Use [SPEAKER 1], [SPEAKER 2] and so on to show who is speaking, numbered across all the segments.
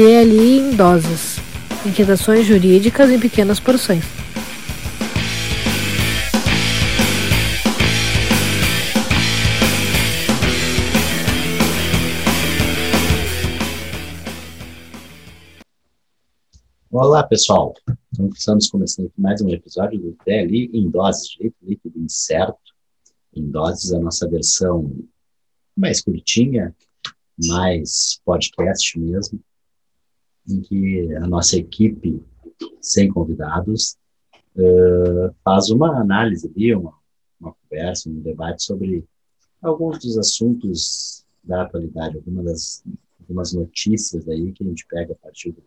[SPEAKER 1] DLI em doses. Inquietações jurídicas em pequenas porções.
[SPEAKER 2] Olá, pessoal. Então, estamos começando aqui mais um episódio do DLI em doses, jeito líquido incerto. Em doses, a nossa versão mais curtinha, mais podcast mesmo, em que a nossa equipe, sem convidados, uh, faz uma análise ali, uma, uma conversa, um debate sobre alguns dos assuntos da atualidade, algumas das algumas notícias aí que a gente pega a partir do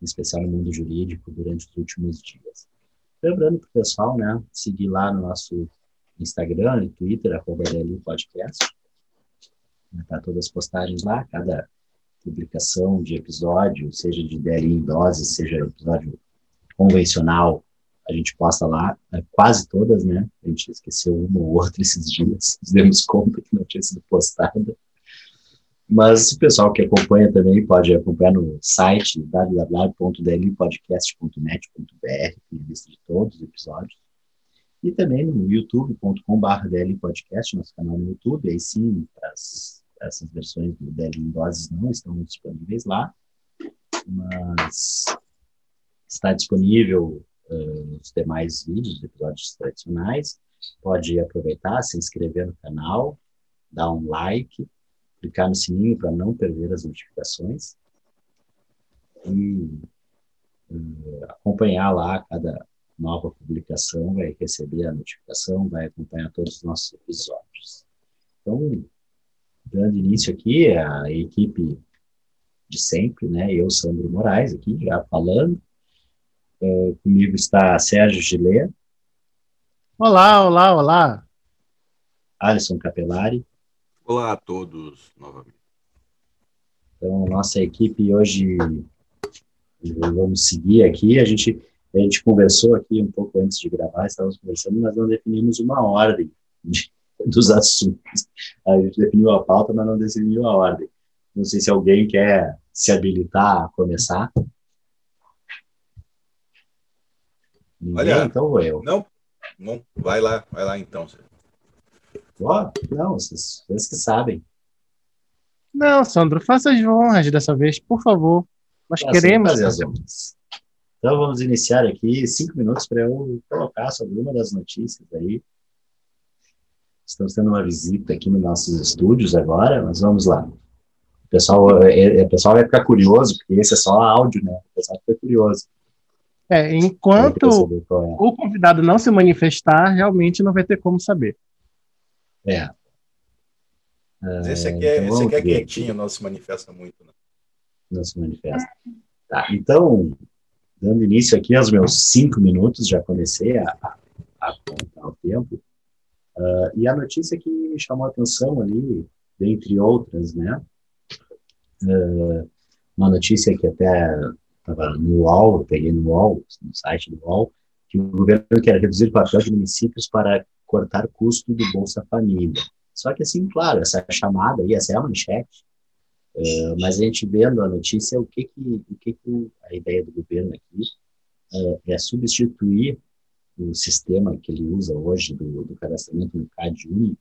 [SPEAKER 2] em especial no mundo jurídico, durante os últimos dias. Lembrando para o pessoal, né, seguir lá no nosso Instagram e Twitter, arroba Podcast. Tá todas as postagens lá, cada publicação de episódio, seja de DLI em dose, seja episódio convencional, a gente posta lá, né, quase todas, né? A gente esqueceu uma ou outra esses dias, nos demos conta que não tinha sido postada. Mas o pessoal que acompanha também pode acompanhar no site www.dlpodcast.net.br, tem a lista de todos os episódios. E também no youtube.com.br nosso canal no YouTube. Aí sim, as, essas versões do DL em doses não estão disponíveis lá, mas está disponível uh, os demais vídeos, os episódios tradicionais. Pode aproveitar, se inscrever no canal, dar um like clicar no sininho para não perder as notificações e, e acompanhar lá cada nova publicação, vai receber a notificação, vai acompanhar todos os nossos episódios. Então, dando início aqui, a equipe de sempre, né? Eu, Sandro Moraes, aqui já falando. Uh, comigo está Sérgio Gilê.
[SPEAKER 3] Olá, olá, olá.
[SPEAKER 2] Alisson Capelari.
[SPEAKER 4] Olá a todos novamente.
[SPEAKER 2] Então, nossa equipe hoje, vamos seguir aqui. A gente, a gente conversou aqui um pouco antes de gravar, estávamos conversando, mas não definimos uma ordem de, dos assuntos. A gente definiu a pauta, mas não definiu a ordem. Não sei se alguém quer se habilitar a começar.
[SPEAKER 4] Ninguém, Olha, então eu. Não, não, vai lá, vai lá então.
[SPEAKER 2] Ó, não, vocês, vocês que sabem.
[SPEAKER 3] Não, Sandro, faça as honras dessa vez, por favor. Nós queremos. Fazer as honras.
[SPEAKER 2] Então vamos iniciar aqui cinco minutos para eu colocar sobre uma das notícias aí. Estamos tendo uma visita aqui nos nossos estúdios agora, mas vamos lá. O pessoal, é, é, o pessoal vai ficar curioso, porque esse é só áudio, né? O pessoal fica curioso.
[SPEAKER 3] É, enquanto é. o convidado não se manifestar, realmente não vai ter como saber.
[SPEAKER 2] É.
[SPEAKER 4] esse aqui é, então, esse aqui é quietinho, não se manifesta muito. Né?
[SPEAKER 2] Não se manifesta. Tá, então, dando início aqui aos meus cinco minutos, já comecei a, a, a contar o tempo. Uh, e a notícia que me chamou a atenção ali, dentre outras, né? Uh, uma notícia que até estava no UOL, peguei no UOL, no site do UOL, que o governo quer reduzir o papel de municípios para cortar custo do Bolsa Família. Só que, assim, claro, essa chamada aí, essa é a manchete, uh, mas a gente vendo a notícia, o que que, o que, que a ideia do governo aqui é substituir o sistema que ele usa hoje do, do cadastramento no CAD único,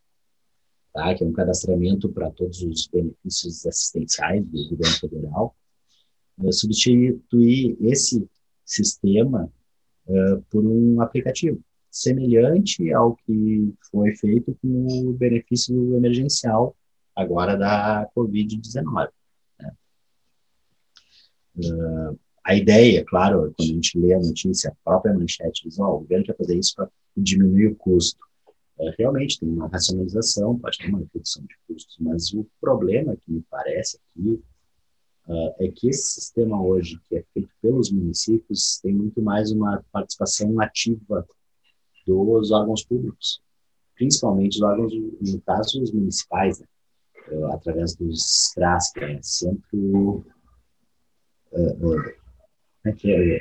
[SPEAKER 2] tá? que é um cadastramento para todos os benefícios assistenciais do governo federal, uh, substituir esse sistema por um aplicativo semelhante ao que foi feito com o benefício emergencial agora da Covid-19. Né? Uh, a ideia, claro, quando a gente lê a notícia, a própria manchete diz, oh, o governo quer fazer isso para diminuir o custo. Uh, realmente tem uma racionalização, pode ter uma redução de custos, mas o problema que me parece aqui uh, é que esse sistema hoje, que é feito pelos municípios, tem muito mais uma participação ativa dos órgãos públicos, principalmente os órgãos, no caso, os municipais, né? uh, através dos CRAS, que é Centro. Uh, é que é?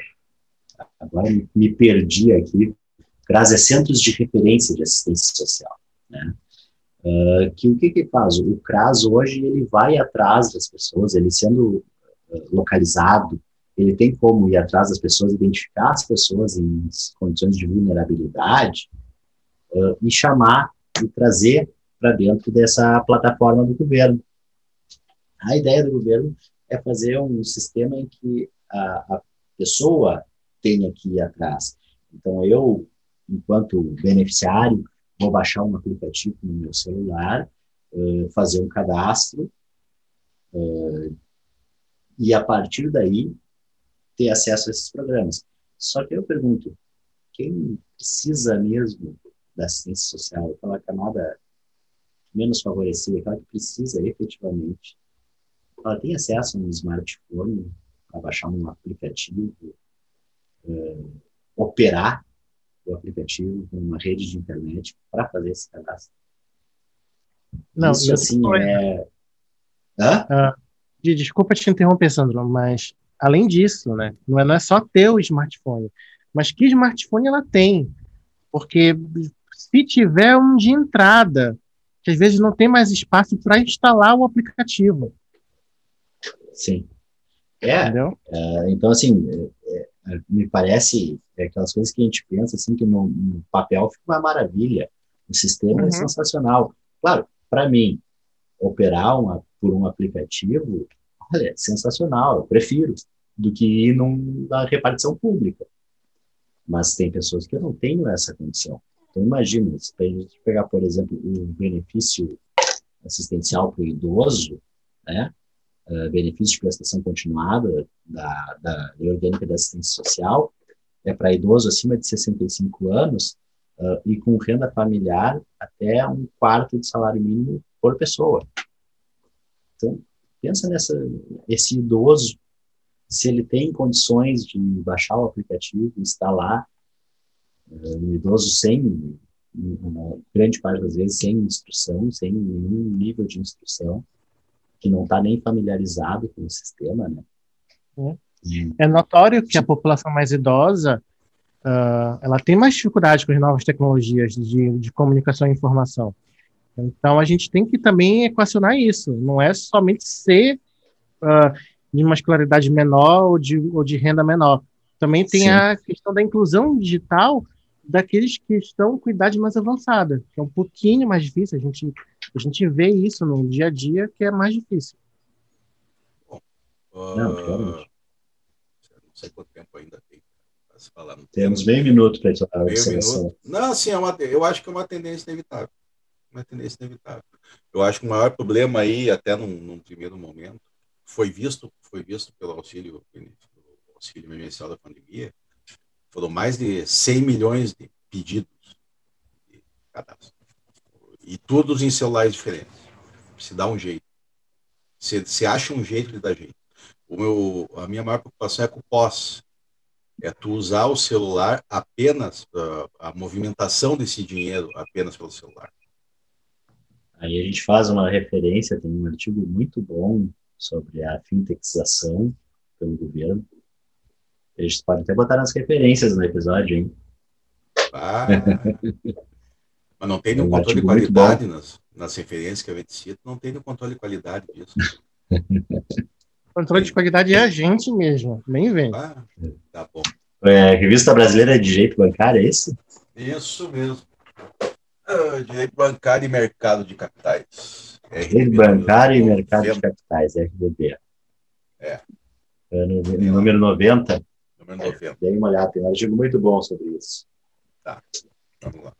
[SPEAKER 2] Agora me, perdi aqui. CRAS é Centros de Referência de Assistência Social. Né? Uh, que o que que faz? O CRAS hoje ele vai atrás das pessoas, ele sendo localizado, ele tem como ir atrás das pessoas, identificar as pessoas em condições de vulnerabilidade uh, e chamar e trazer para dentro dessa plataforma do governo. A ideia do governo é fazer um sistema em que a, a pessoa tenha que ir atrás. Então, eu, enquanto beneficiário, vou baixar um aplicativo no meu celular, uh, fazer um cadastro, uh, e a partir daí ter acesso a esses programas. Só que eu pergunto, quem precisa mesmo da assistência social, aquela camada menos favorecida, aquela que precisa efetivamente, ela tem acesso a um smartphone, a baixar um aplicativo, uh, operar o aplicativo com uma rede de internet para fazer esse cadastro.
[SPEAKER 3] Não, isso assim é. Hã? Uh, desculpa te interromper, Sandro, mas além disso, né, não é, não é só ter o smartphone, mas que smartphone ela tem. Porque se tiver um de entrada, que às vezes não tem mais espaço para instalar o aplicativo.
[SPEAKER 2] Sim. É, é então, assim, é, é, me parece é aquelas coisas que a gente pensa, assim, que no, no papel fica uma maravilha. O sistema é uhum. é sensacional. Claro, para mim, operar uma, por um aplicativo, olha, é sensacional, eu prefiro do que ir numa repartição pública. Mas tem pessoas que não têm essa condição. Então, imagina, se a gente pegar, por exemplo, o benefício assistencial para o idoso, né, uh, benefício de prestação continuada da, da Lei Orgânica da Assistência Social, é para idoso acima de 65 anos uh, e com renda familiar até um quarto de salário mínimo por pessoa. Então, pensa nessa esse idoso se ele tem condições de baixar o aplicativo, instalar, uh, um idoso sem, grande parte das vezes, sem instrução, sem nenhum nível de instrução, que não está nem familiarizado com o sistema, né?
[SPEAKER 3] É. é notório que a população mais idosa uh, ela tem mais dificuldade com as novas tecnologias de, de comunicação e informação. Então a gente tem que também equacionar isso. Não é somente ser uh, de uma escolaridade menor ou de, ou de renda menor. Também tem Sim. a questão da inclusão digital daqueles que estão com idade mais avançada, que é um pouquinho mais difícil. A gente, a gente vê isso no dia a dia, que é mais difícil.
[SPEAKER 4] Bom, uh, não, sei quanto tempo ainda tem para se falar.
[SPEAKER 2] Temos meio minuto para a observação.
[SPEAKER 4] Não, sim, é uma, eu acho que é uma tendência inevitável. Uma tendência inevitável. Eu acho que o maior problema aí, até num, num primeiro momento, foi visto, foi visto pelo auxílio, pelo auxílio emergencial da pandemia, foram mais de 100 milhões de pedidos de cadastro. E todos em celulares diferentes. Se dá um jeito. Se, se acha um jeito de dar jeito. O meu, a minha maior preocupação é com o pós. É tu usar o celular apenas, uh, a movimentação desse dinheiro apenas pelo celular.
[SPEAKER 2] Aí a gente faz uma referência, tem um artigo muito bom sobre a fintechização pelo governo. A gente pode até botar nas referências no episódio, hein?
[SPEAKER 4] Ah, mas não tem nenhum é um controle de qualidade nas, nas referências que a gente cita, não tem nenhum controle de qualidade disso.
[SPEAKER 3] controle de qualidade é a gente mesmo, nem vem. Ah,
[SPEAKER 4] tá bom.
[SPEAKER 2] É, revista Brasileira de Direito Bancário, é isso?
[SPEAKER 4] Isso mesmo. Ah, direito Bancário e Mercado de Capitais.
[SPEAKER 2] Rede Bancária e Mercado de Capitais, RDB.
[SPEAKER 4] É.
[SPEAKER 2] Ano, número 90.
[SPEAKER 4] Número 90.
[SPEAKER 2] Dei uma olhada, tem um artigo muito bom sobre isso.
[SPEAKER 4] Tá, vamos lá.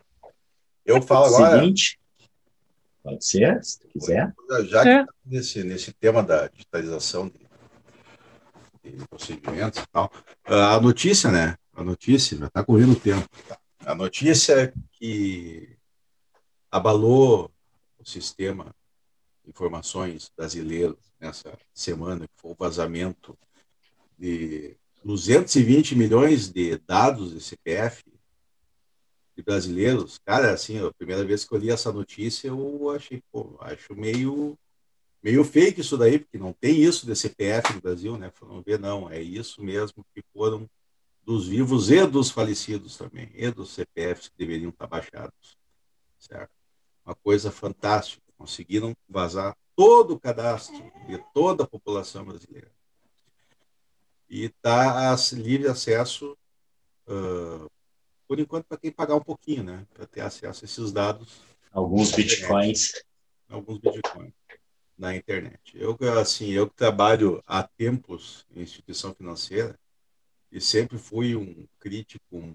[SPEAKER 4] Eu falo agora.
[SPEAKER 2] Seguinte, pode ser, se tu quiser.
[SPEAKER 4] Já que é. Tá nesse, nesse tema da digitalização de, de procedimentos e tal, a notícia, né? A notícia, já está correndo o tempo. A notícia é que abalou o sistema informações brasileiras nessa semana, que foi o vazamento de 220 milhões de dados de CPF de brasileiros. Cara, assim, a primeira vez que eu li essa notícia, eu achei, pô, acho meio meio fake isso daí, porque não tem isso de CPF no Brasil, né? Não vê, não, é isso mesmo que foram dos vivos e dos falecidos também, e dos CPFs que deveriam estar baixados, certo? Uma coisa fantástica conseguiram vazar todo o cadastro de toda a população brasileira. e está livre acesso, uh, por enquanto, para quem pagar um pouquinho, né? Para ter acesso a esses dados.
[SPEAKER 2] Alguns bitcoins.
[SPEAKER 4] Alguns bitcoins na internet. Eu, assim, eu trabalho há tempos em instituição financeira e sempre fui um crítico um,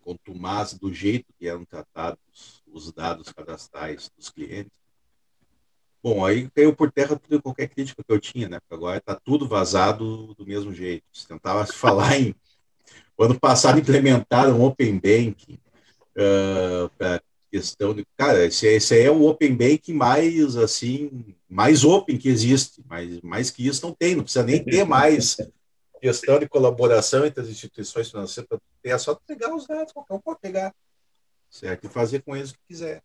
[SPEAKER 4] contumaz do jeito que eram tratados os dados cadastrais dos clientes. Bom, aí caiu por terra tudo qualquer crítica que eu tinha, né? Porque agora está tudo vazado do mesmo jeito. Se tentava se falar em. O ano passado implementaram Open Banking uh, para questão de. Cara, esse, esse é o Open Banking mais, assim, mais open que existe. Mas mais que isso não tem, não precisa nem ter mais questão de colaboração entre as instituições financeiras. É só pegar os dados, qualquer um pode pegar, certo? E fazer com eles o que quiser.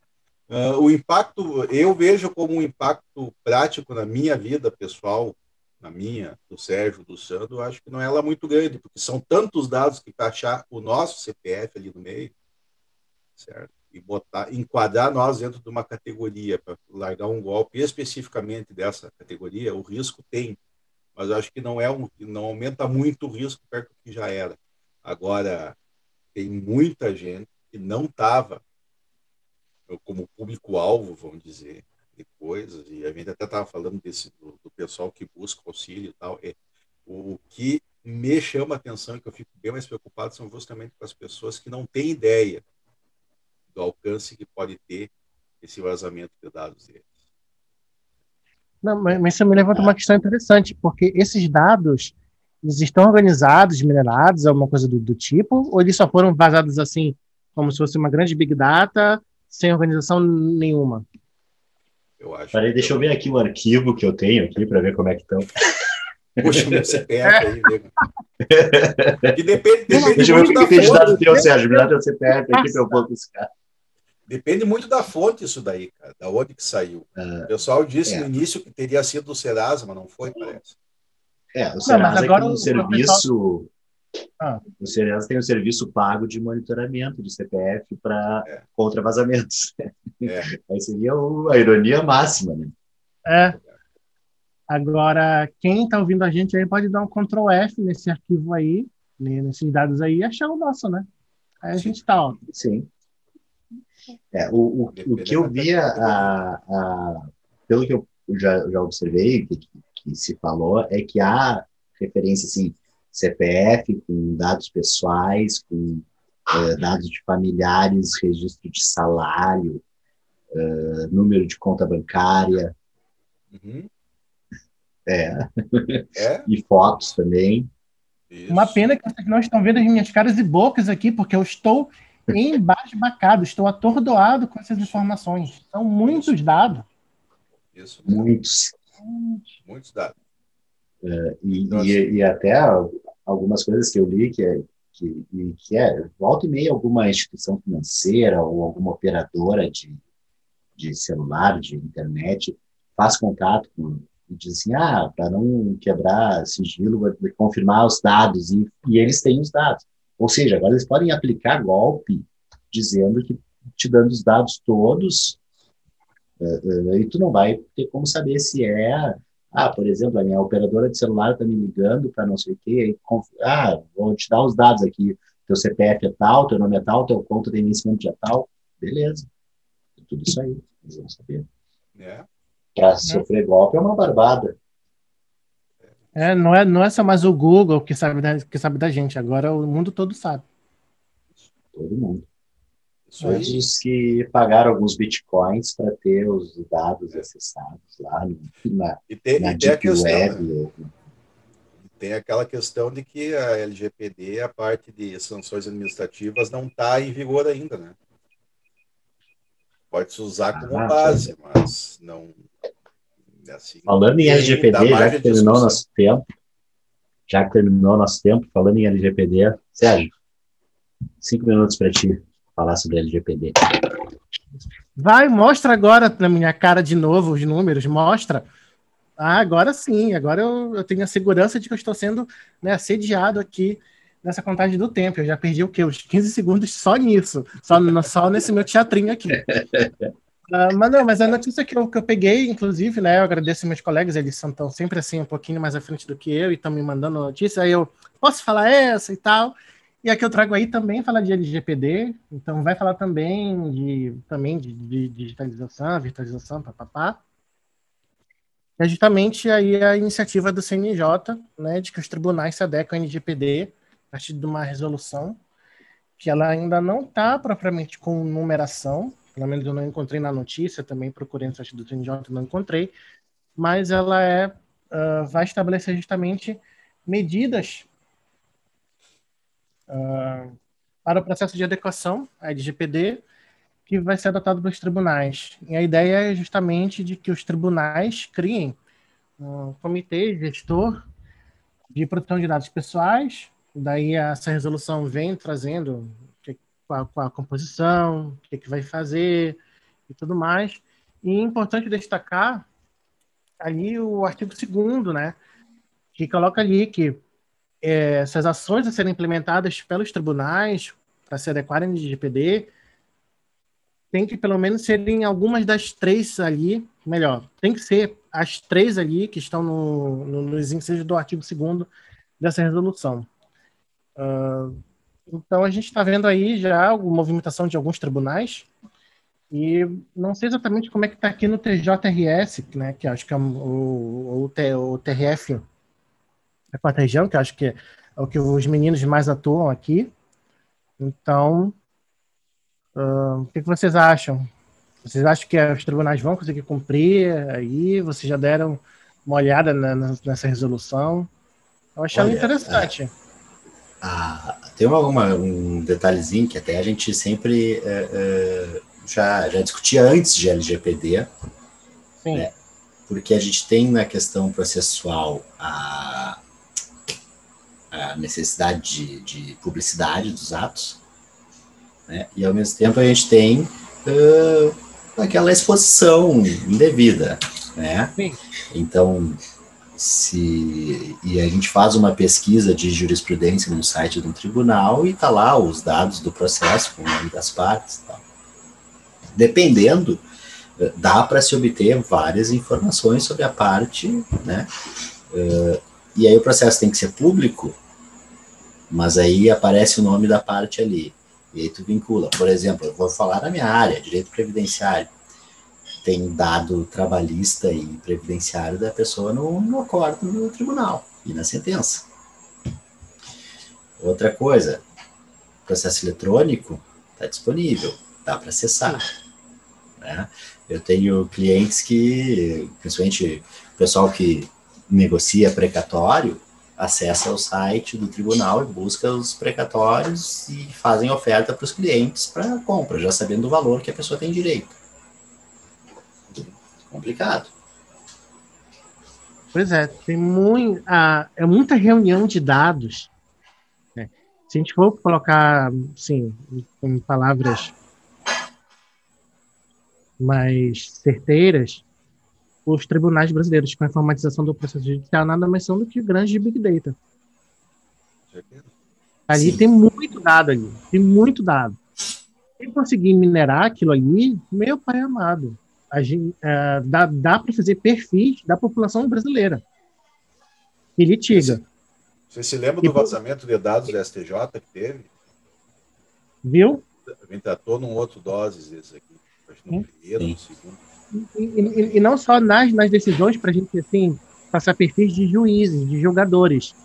[SPEAKER 4] Uh, o impacto, eu vejo como um impacto prático na minha vida pessoal, na minha, do Sérgio, do Sandro, acho que não é lá muito grande, porque são tantos dados que achar o nosso CPF ali no meio, certo? E botar, enquadrar nós dentro de uma categoria para largar um golpe especificamente dessa categoria, o risco tem, mas acho que não é um, não aumenta muito o risco perto do que já era. Agora tem muita gente que não estava como público-alvo, vamos dizer, de coisas, e a gente até estava falando desse, do, do, pessoal que busca auxílio e tal, é, o, que me chama a atenção e que eu fico bem mais preocupado são justamente com as pessoas que não têm ideia do alcance que pode ter esse vazamento de dados deles.
[SPEAKER 3] Não, mas isso me levanta uma questão interessante, porque esses dados eles estão organizados, minerados, alguma coisa do, do tipo, ou eles só foram vazados assim, como se fosse uma grande big data, sem organização nenhuma.
[SPEAKER 2] Eu acho. Peraí, deixa eu ver aqui o arquivo que eu tenho aqui para ver como é que estão.
[SPEAKER 4] Puxa, meu CPF aí, nego. E depende, depende
[SPEAKER 2] deixa eu ver o que tem de dado teu, Sérgio. Me dá teu CPF aqui para eu vou buscar.
[SPEAKER 4] Depende muito da fonte isso daí, cara, da onde que saiu. Ah, o pessoal disse é. no início que teria sido do Serasa, mas não foi, parece.
[SPEAKER 2] É, o Serasa não, é um serviço ah. O Serasa tem um serviço pago de monitoramento de CPF para é. contra vazamentos. É. Aí seria o, a ironia máxima, né?
[SPEAKER 3] É. Agora, quem está ouvindo a gente aí pode dar um Ctrl F nesse arquivo aí, nesses dados aí, e achar o nosso, né? Aí a gente está, ó.
[SPEAKER 2] Sim. É, o, o, o que eu via, a, a, pelo que eu já, já observei, que, que se falou, é que há referência, assim, CPF, com dados pessoais, com uh, dados de familiares, registro de salário, uh, número de conta bancária. Uhum. É. é. e fotos também.
[SPEAKER 3] Isso. Uma pena que vocês não estão vendo as minhas caras e bocas aqui, porque eu estou embasbacado, estou atordoado com essas informações. São muitos Isso. dados.
[SPEAKER 2] Isso. Muitos.
[SPEAKER 4] Muitos dados.
[SPEAKER 2] Uh, e, e, e, até algumas coisas que eu li que é, que, que é volta e meia alguma instituição financeira ou alguma operadora de, de celular, de internet, faz contato com e diz assim, ah, para não quebrar sigilo, vai confirmar os dados, e, e eles têm os dados. Ou seja, agora eles podem aplicar golpe dizendo que te dando os dados todos, uh, uh, e tu não vai ter como saber se é ah, por exemplo, a minha operadora de celular está me ligando para não sei o quê. Ah, vou te dar os dados aqui. Teu CPF é tal, teu nome é tal, teu conta de iniciamento é tal. Beleza. É tudo isso aí. Eles vão saber. É. Para é. sofrer golpe é uma barbada.
[SPEAKER 3] É, não é, não é só mais o Google que sabe, da, que sabe da gente, agora o mundo todo sabe.
[SPEAKER 2] Todo mundo. Os que pagaram alguns bitcoins para ter os dados acessados lá no, na,
[SPEAKER 4] e tem, na e tem Deep questão, Web. Né? Tem aquela questão de que a LGPD, a parte de sanções administrativas, não está em vigor ainda, né? Pode se usar como ah, base, é. mas não.
[SPEAKER 2] Assim, falando em LGPD, já que terminou nosso tempo, já que terminou nosso tempo, falando em LGPD, Sérgio, cinco minutos para ti falar sobre LGPD.
[SPEAKER 3] Vai, mostra agora na minha cara de novo os números, mostra. Ah, agora sim, agora eu, eu tenho a segurança de que eu estou sendo né, assediado aqui nessa contagem do tempo. Eu já perdi o quê? Os 15 segundos só nisso, só, só nesse meu teatrinho aqui. Uh, mas não, mas a notícia que eu, que eu peguei, inclusive, né? Eu agradeço meus colegas, eles são tão, sempre assim, um pouquinho mais à frente do que eu e estão me mandando notícia. Aí eu posso falar essa e tal. E a que eu trago aí também fala de LGPD, então vai falar também de, também de, de digitalização, virtualização, papapá. É justamente aí a iniciativa do CNJ, né, de que os tribunais se adequam ao LGPD a partir de uma resolução que ela ainda não está propriamente com numeração, pelo menos eu não encontrei na notícia, também procurei no site do CNJ, não encontrei, mas ela é, uh, vai estabelecer justamente medidas uh, para o processo de adequação à LGPD que vai ser adotado pelos tribunais. E a ideia é justamente de que os tribunais criem um comitê gestor de proteção de dados pessoais, daí essa resolução vem trazendo qual, a composição, o que, que vai fazer e tudo mais. E é importante destacar ali o artigo 2 né, que coloca ali que essas ações a serem implementadas pelos tribunais para se adequarem ao GPD tem que pelo menos serem algumas das três ali, melhor, tem que ser as três ali que estão no, no, nos incisos do artigo 2 dessa resolução. Uh, então a gente está vendo aí já a movimentação de alguns tribunais e não sei exatamente como é que está aqui no TJRS, né, que acho que é o, o, o TRF a quarta região, que acho que é o que os meninos mais atuam aqui. Então, uh, o que, que, vocês acham? Vocês acham que os tribunais vão conseguir cumprir aí? Vocês já deram uma olhada na, nessa resolução? Eu achei Olha, interessante. É,
[SPEAKER 2] ah, tem uma, um detalhezinho que até a gente sempre é, é, já, já discutia antes de LGPD. Sim. Né? Porque a gente tem na questão processual a, a necessidade de, de, publicidade dos atos, né? e ao mesmo tempo a gente tem uh, aquela exposição indevida, né? Sim. Então, se e a gente faz uma pesquisa de jurisprudência no site de um tribunal e tá lá os dados do processo com o nome das partes, tal. dependendo dá para se obter várias informações sobre a parte, né? Uh, e aí o processo tem que ser público, mas aí aparece o nome da parte ali. E aí tu vincula. Por exemplo, eu vou falar da minha área, direito previdenciário. Tem dado trabalhista e previdenciário da pessoa no, no acordo do tribunal e na sentença. Outra coisa, processo eletrônico está disponível, dá para acessar. Né? Eu tenho clientes que, principalmente o pessoal que negocia precatório, acessa o site do tribunal e busca os precatórios e fazem oferta para os clientes para compra, já sabendo o valor que a pessoa tem direito. Complicado.
[SPEAKER 3] Pois é, tem muito, ah, é muita reunião de dados. Né? Se a gente for colocar, sim, em palavras mais certeiras, os tribunais brasileiros com a informatização do processo judicial nada mais são do que grandes big data. Ali Sim. tem muito dado ali, tem muito dado. Quem conseguir minerar aquilo ali, meu pai amado, a gente, uh, dá, dá para fazer perfis da população brasileira. E litiga.
[SPEAKER 4] Você se lembra do vazamento de dados do STJ que teve?
[SPEAKER 3] Viu?
[SPEAKER 4] A gente tratou num outro doses esse aqui. Acho no primeiro, no segundo
[SPEAKER 3] e, e, não só nas, nas decisões para a gente assim traçar perfis de juízes, de jogadores,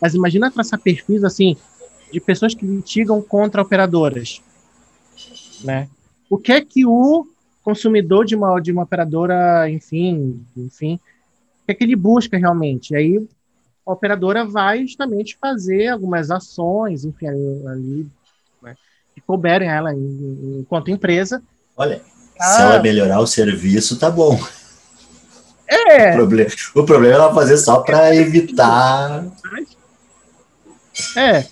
[SPEAKER 3] mas imagina traçar perfis assim de pessoas que litigam contra operadoras, né? O que é que o consumidor de uma de uma operadora, enfim, enfim, o que é que ele busca realmente? E aí a operadora vai justamente fazer algumas ações, enfim, ali, né, que couberem ela enquanto empresa.
[SPEAKER 2] Olha, ah. Se ela melhorar o serviço, tá bom.
[SPEAKER 3] É.
[SPEAKER 2] O problema, o problema é ela fazer só para evitar.
[SPEAKER 3] É.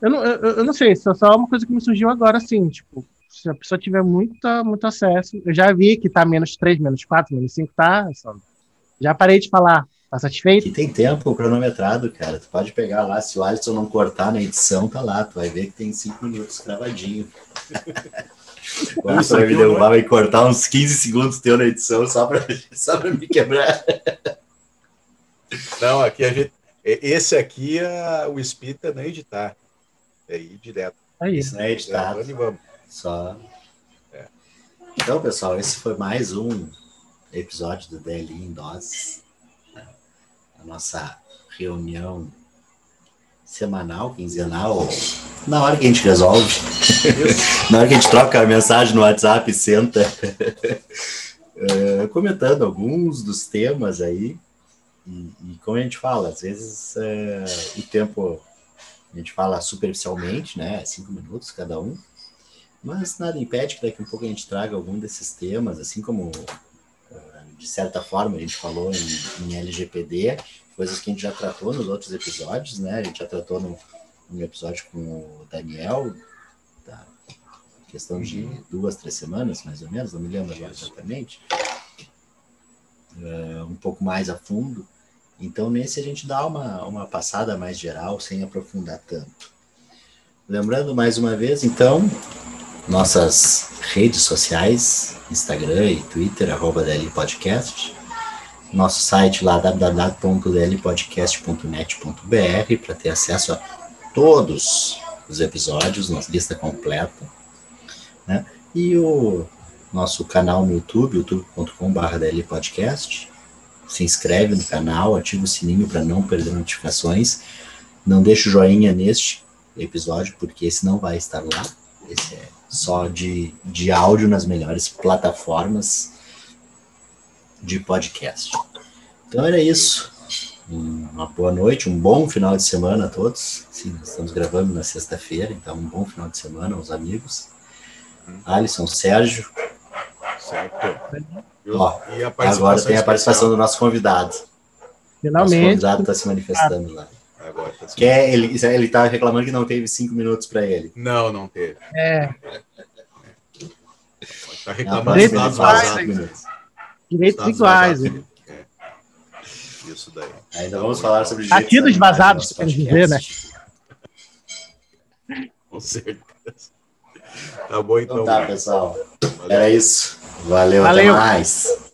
[SPEAKER 3] Eu não, eu, eu não sei, só, só uma coisa que me surgiu agora, assim, tipo, se a pessoa tiver muita, muito acesso, eu já vi que tá menos 3, menos 4, menos 5, tá? Só, já parei de falar. Tá satisfeito?
[SPEAKER 2] E tem tempo cronometrado, cara. Tu pode pegar lá, se o Alisson não cortar na edição, tá lá. Tu vai ver que tem 5 minutos gravadinho. Vamos vai me derrubar, vai cortar uns 15 segundos teu na edição só para só pra me quebrar.
[SPEAKER 4] Não, aqui a gente. Esse aqui é o Espírita não editar. É ir direto.
[SPEAKER 2] Aí. Isso não é editado. É, vamos. Só. É. Então, pessoal, esse foi mais um episódio do DLI em Doses. A nossa reunião semanal, quinzenal, na hora que a gente resolve, na hora que a gente troca a mensagem no WhatsApp, senta, uh, comentando alguns dos temas aí, e, e, como a gente fala, às vezes uh, o tempo a gente fala superficialmente, né, cinco minutos cada um, mas nada impede que daqui a um pouco a gente traga algum desses temas, assim como uh, de certa forma a gente falou em, em LGPD, coisas que a gente já tratou nos outros episódios, né? A gente já tratou no, no episódio com o Daniel, da questão de duas, três semanas, mais ou menos, não me lembro agora exatamente, uh, um pouco mais a fundo. Então, nesse a gente dá uma, uma passada mais geral, sem aprofundar tanto. Lembrando mais uma vez, então, nossas redes sociais, Instagram e Twitter, arroba DL Podcast. Nosso site lá www.dlpodcast.net.br para ter acesso a todos os episódios, nossa lista completa, né? E o nosso canal no YouTube, youtube.com.br dlpodcast. Se inscreve no canal, ativa o sininho para não perder notificações. Não deixe o joinha neste episódio, porque esse não vai estar lá. Esse é só de, de áudio nas melhores plataformas de podcast. Então era isso. Uma boa noite, um bom final de semana a todos. Sim, estamos gravando na sexta-feira, então um bom final de semana aos amigos. Alisson, Sérgio. Certo. Ó, agora tem a participação do nosso convidado.
[SPEAKER 3] Finalmente. Nosso
[SPEAKER 2] convidado está se manifestando lá. Agora tá Quer, ele está reclamando que não teve cinco minutos para ele.
[SPEAKER 4] Não, não teve.
[SPEAKER 3] É.
[SPEAKER 4] Está reclamando dos dados vazados.
[SPEAKER 3] Direitos iguais. É.
[SPEAKER 4] Isso daí.
[SPEAKER 2] Ainda vamos falar sobre
[SPEAKER 3] Aqui dos vazados, quer dizer, né?
[SPEAKER 4] Com certeza. Tá bom, então.
[SPEAKER 2] Então tá, pessoal. Valeu. Era isso. Valeu, Valeu. até mais.